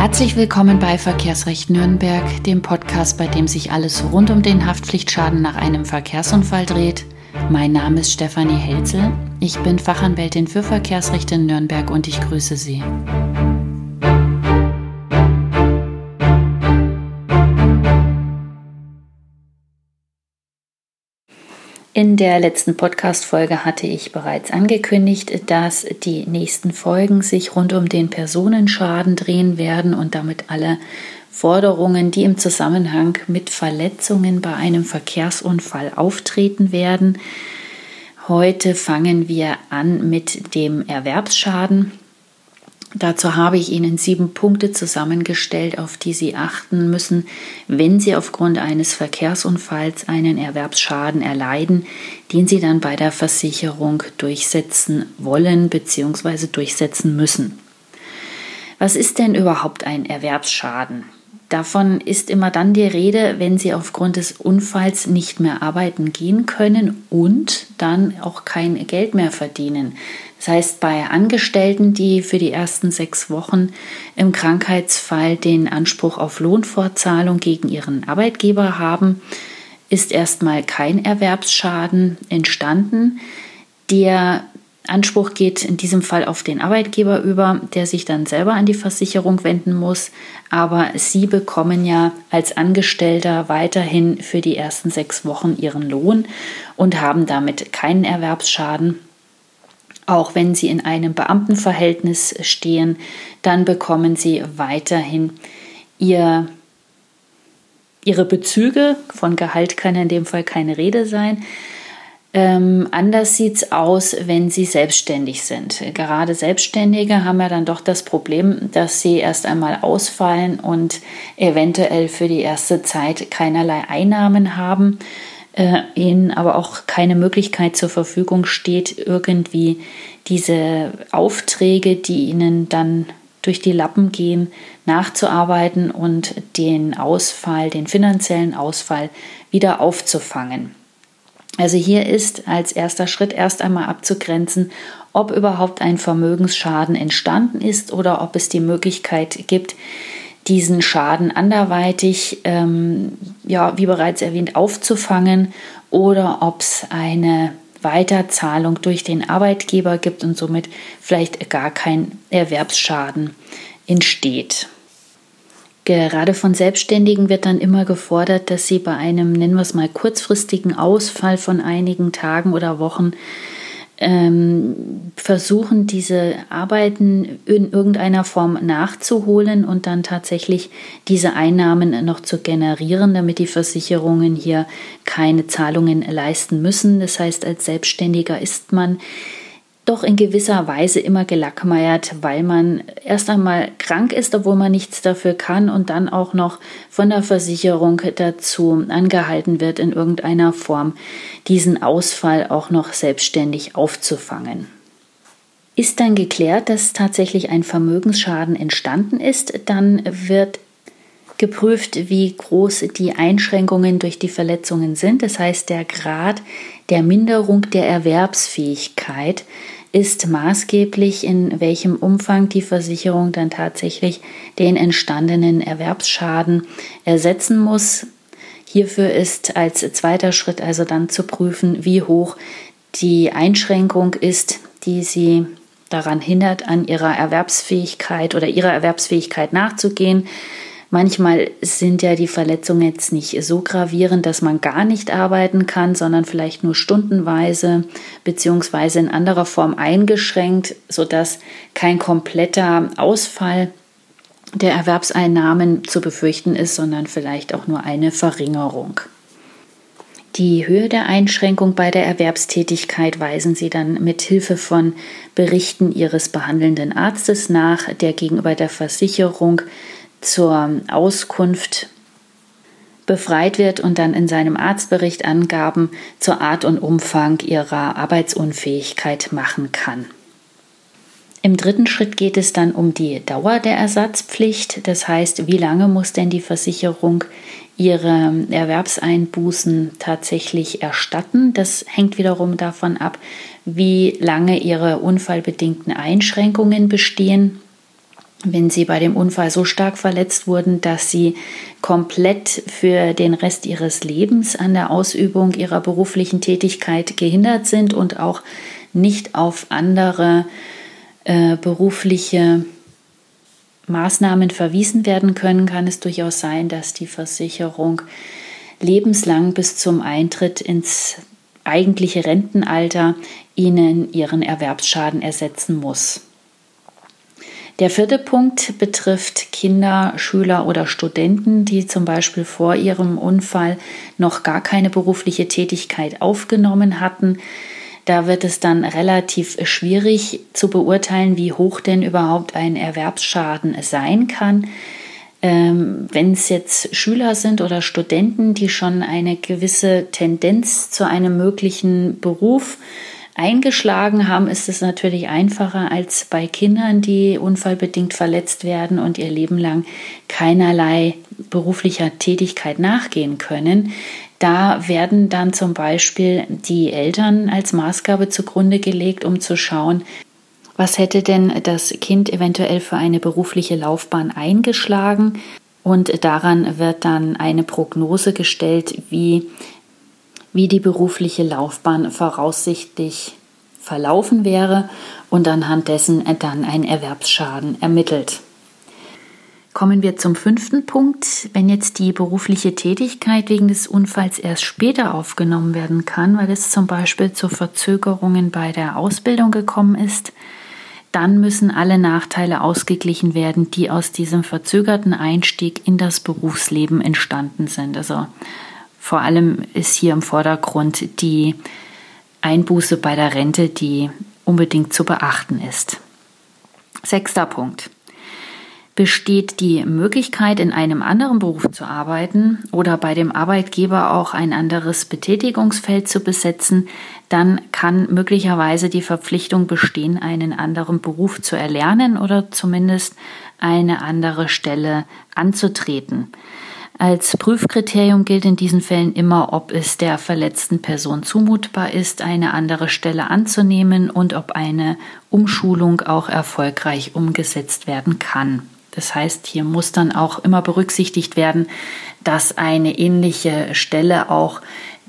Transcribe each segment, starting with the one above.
Herzlich willkommen bei Verkehrsrecht Nürnberg, dem Podcast, bei dem sich alles rund um den Haftpflichtschaden nach einem Verkehrsunfall dreht. Mein Name ist Stefanie Helzel. Ich bin Fachanwältin für Verkehrsrecht in Nürnberg und ich grüße Sie. In der letzten Podcast-Folge hatte ich bereits angekündigt, dass die nächsten Folgen sich rund um den Personenschaden drehen werden und damit alle Forderungen, die im Zusammenhang mit Verletzungen bei einem Verkehrsunfall auftreten werden. Heute fangen wir an mit dem Erwerbsschaden. Dazu habe ich Ihnen sieben Punkte zusammengestellt, auf die Sie achten müssen, wenn Sie aufgrund eines Verkehrsunfalls einen Erwerbsschaden erleiden, den Sie dann bei der Versicherung durchsetzen wollen bzw. durchsetzen müssen. Was ist denn überhaupt ein Erwerbsschaden? Davon ist immer dann die Rede, wenn Sie aufgrund des Unfalls nicht mehr arbeiten gehen können und dann auch kein Geld mehr verdienen. Das heißt, bei Angestellten, die für die ersten sechs Wochen im Krankheitsfall den Anspruch auf Lohnfortzahlung gegen ihren Arbeitgeber haben, ist erstmal kein Erwerbsschaden entstanden. Der Anspruch geht in diesem Fall auf den Arbeitgeber über, der sich dann selber an die Versicherung wenden muss. Aber Sie bekommen ja als Angestellter weiterhin für die ersten sechs Wochen Ihren Lohn und haben damit keinen Erwerbsschaden. Auch wenn Sie in einem Beamtenverhältnis stehen, dann bekommen Sie weiterhin Ihr, Ihre Bezüge. Von Gehalt kann in dem Fall keine Rede sein. Ähm, anders sieht es aus, wenn sie selbstständig sind. Gerade Selbstständige haben ja dann doch das Problem, dass sie erst einmal ausfallen und eventuell für die erste Zeit keinerlei Einnahmen haben äh, ihnen aber auch keine Möglichkeit zur Verfügung steht, irgendwie diese Aufträge, die ihnen dann durch die Lappen gehen, nachzuarbeiten und den Ausfall, den finanziellen Ausfall wieder aufzufangen. Also hier ist als erster Schritt erst einmal abzugrenzen, ob überhaupt ein Vermögensschaden entstanden ist oder ob es die Möglichkeit gibt, diesen Schaden anderweitig, ähm, ja, wie bereits erwähnt, aufzufangen oder ob es eine Weiterzahlung durch den Arbeitgeber gibt und somit vielleicht gar kein Erwerbsschaden entsteht. Gerade von Selbstständigen wird dann immer gefordert, dass sie bei einem, nennen wir es mal, kurzfristigen Ausfall von einigen Tagen oder Wochen ähm, versuchen, diese Arbeiten in irgendeiner Form nachzuholen und dann tatsächlich diese Einnahmen noch zu generieren, damit die Versicherungen hier keine Zahlungen leisten müssen. Das heißt, als Selbstständiger ist man doch in gewisser Weise immer gelackmeiert, weil man erst einmal krank ist, obwohl man nichts dafür kann und dann auch noch von der Versicherung dazu angehalten wird, in irgendeiner Form diesen Ausfall auch noch selbstständig aufzufangen. Ist dann geklärt, dass tatsächlich ein Vermögensschaden entstanden ist, dann wird geprüft, wie groß die Einschränkungen durch die Verletzungen sind. Das heißt, der Grad der Minderung der Erwerbsfähigkeit ist maßgeblich, in welchem Umfang die Versicherung dann tatsächlich den entstandenen Erwerbsschaden ersetzen muss. Hierfür ist als zweiter Schritt also dann zu prüfen, wie hoch die Einschränkung ist, die sie daran hindert, an ihrer Erwerbsfähigkeit oder ihrer Erwerbsfähigkeit nachzugehen. Manchmal sind ja die Verletzungen jetzt nicht so gravierend, dass man gar nicht arbeiten kann, sondern vielleicht nur stundenweise beziehungsweise in anderer Form eingeschränkt, sodass kein kompletter Ausfall der Erwerbseinnahmen zu befürchten ist, sondern vielleicht auch nur eine Verringerung. Die Höhe der Einschränkung bei der Erwerbstätigkeit weisen Sie dann mit Hilfe von Berichten Ihres behandelnden Arztes nach, der gegenüber der Versicherung zur Auskunft befreit wird und dann in seinem Arztbericht Angaben zur Art und Umfang ihrer Arbeitsunfähigkeit machen kann. Im dritten Schritt geht es dann um die Dauer der Ersatzpflicht, das heißt, wie lange muss denn die Versicherung ihre Erwerbseinbußen tatsächlich erstatten. Das hängt wiederum davon ab, wie lange ihre unfallbedingten Einschränkungen bestehen wenn sie bei dem Unfall so stark verletzt wurden, dass sie komplett für den Rest ihres Lebens an der Ausübung ihrer beruflichen Tätigkeit gehindert sind und auch nicht auf andere äh, berufliche Maßnahmen verwiesen werden können, kann es durchaus sein, dass die Versicherung lebenslang bis zum Eintritt ins eigentliche Rentenalter ihnen ihren Erwerbsschaden ersetzen muss. Der vierte Punkt betrifft Kinder, Schüler oder Studenten, die zum Beispiel vor ihrem Unfall noch gar keine berufliche Tätigkeit aufgenommen hatten. Da wird es dann relativ schwierig zu beurteilen, wie hoch denn überhaupt ein Erwerbsschaden sein kann. Ähm, Wenn es jetzt Schüler sind oder Studenten, die schon eine gewisse Tendenz zu einem möglichen Beruf eingeschlagen haben, ist es natürlich einfacher als bei Kindern, die unfallbedingt verletzt werden und ihr Leben lang keinerlei beruflicher Tätigkeit nachgehen können. Da werden dann zum Beispiel die Eltern als Maßgabe zugrunde gelegt, um zu schauen, was hätte denn das Kind eventuell für eine berufliche Laufbahn eingeschlagen? Und daran wird dann eine Prognose gestellt, wie wie die berufliche Laufbahn voraussichtlich verlaufen wäre und anhand dessen dann ein Erwerbsschaden ermittelt. Kommen wir zum fünften Punkt. Wenn jetzt die berufliche Tätigkeit wegen des Unfalls erst später aufgenommen werden kann, weil es zum Beispiel zu Verzögerungen bei der Ausbildung gekommen ist, dann müssen alle Nachteile ausgeglichen werden, die aus diesem verzögerten Einstieg in das Berufsleben entstanden sind. Also vor allem ist hier im Vordergrund die Einbuße bei der Rente, die unbedingt zu beachten ist. Sechster Punkt. Besteht die Möglichkeit, in einem anderen Beruf zu arbeiten oder bei dem Arbeitgeber auch ein anderes Betätigungsfeld zu besetzen, dann kann möglicherweise die Verpflichtung bestehen, einen anderen Beruf zu erlernen oder zumindest eine andere Stelle anzutreten. Als Prüfkriterium gilt in diesen Fällen immer, ob es der verletzten Person zumutbar ist, eine andere Stelle anzunehmen und ob eine Umschulung auch erfolgreich umgesetzt werden kann. Das heißt, hier muss dann auch immer berücksichtigt werden, dass eine ähnliche Stelle auch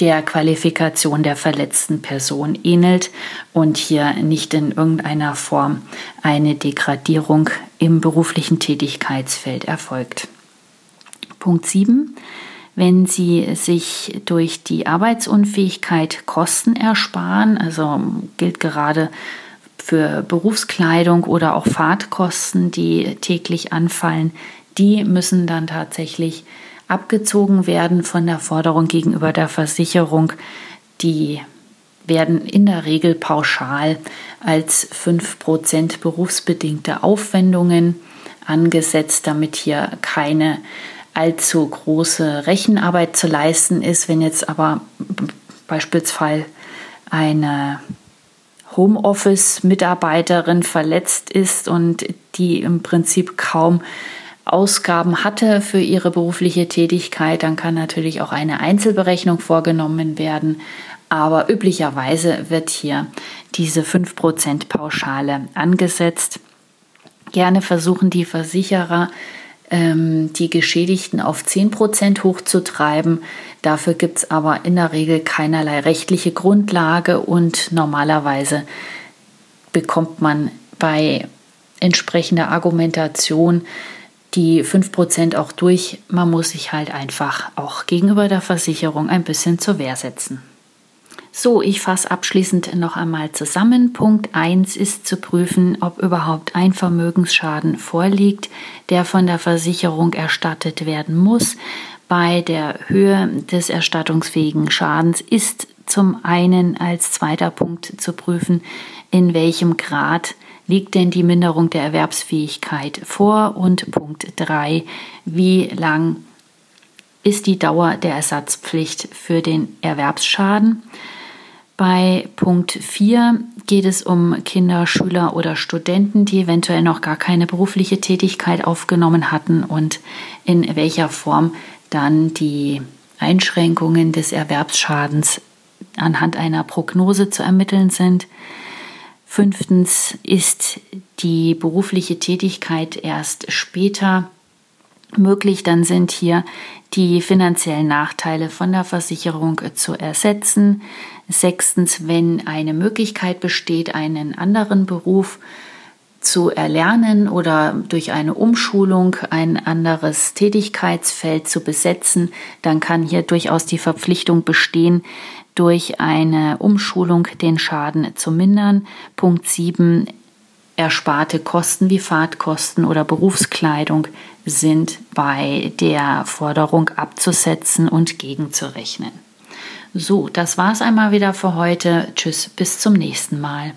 der Qualifikation der verletzten Person ähnelt und hier nicht in irgendeiner Form eine Degradierung im beruflichen Tätigkeitsfeld erfolgt. Punkt 7. Wenn Sie sich durch die Arbeitsunfähigkeit Kosten ersparen, also gilt gerade für Berufskleidung oder auch Fahrtkosten, die täglich anfallen, die müssen dann tatsächlich abgezogen werden von der Forderung gegenüber der Versicherung. Die werden in der Regel pauschal als 5% berufsbedingte Aufwendungen angesetzt, damit hier keine allzu große Rechenarbeit zu leisten ist. Wenn jetzt aber beispielsweise eine Homeoffice-Mitarbeiterin verletzt ist und die im Prinzip kaum Ausgaben hatte für ihre berufliche Tätigkeit, dann kann natürlich auch eine Einzelberechnung vorgenommen werden. Aber üblicherweise wird hier diese 5% Pauschale angesetzt. Gerne versuchen die Versicherer die Geschädigten auf 10 Prozent hochzutreiben. Dafür gibt es aber in der Regel keinerlei rechtliche Grundlage und normalerweise bekommt man bei entsprechender Argumentation die 5% auch durch. Man muss sich halt einfach auch gegenüber der Versicherung ein bisschen zur Wehr setzen. So, ich fasse abschließend noch einmal zusammen. Punkt 1 ist zu prüfen, ob überhaupt ein Vermögensschaden vorliegt, der von der Versicherung erstattet werden muss. Bei der Höhe des erstattungsfähigen Schadens ist zum einen als zweiter Punkt zu prüfen, in welchem Grad liegt denn die Minderung der Erwerbsfähigkeit vor und Punkt 3, wie lang ist die Dauer der Ersatzpflicht für den Erwerbsschaden. Bei Punkt 4 geht es um Kinder, Schüler oder Studenten, die eventuell noch gar keine berufliche Tätigkeit aufgenommen hatten und in welcher Form dann die Einschränkungen des Erwerbsschadens anhand einer Prognose zu ermitteln sind. Fünftens ist die berufliche Tätigkeit erst später möglich, dann sind hier die finanziellen Nachteile von der Versicherung zu ersetzen. Sechstens, wenn eine Möglichkeit besteht, einen anderen Beruf zu erlernen oder durch eine Umschulung ein anderes Tätigkeitsfeld zu besetzen, dann kann hier durchaus die Verpflichtung bestehen, durch eine Umschulung den Schaden zu mindern. Punkt 7. Ersparte Kosten wie Fahrtkosten oder Berufskleidung sind bei der Forderung abzusetzen und gegenzurechnen. So, das war's einmal wieder für heute. Tschüss, bis zum nächsten Mal.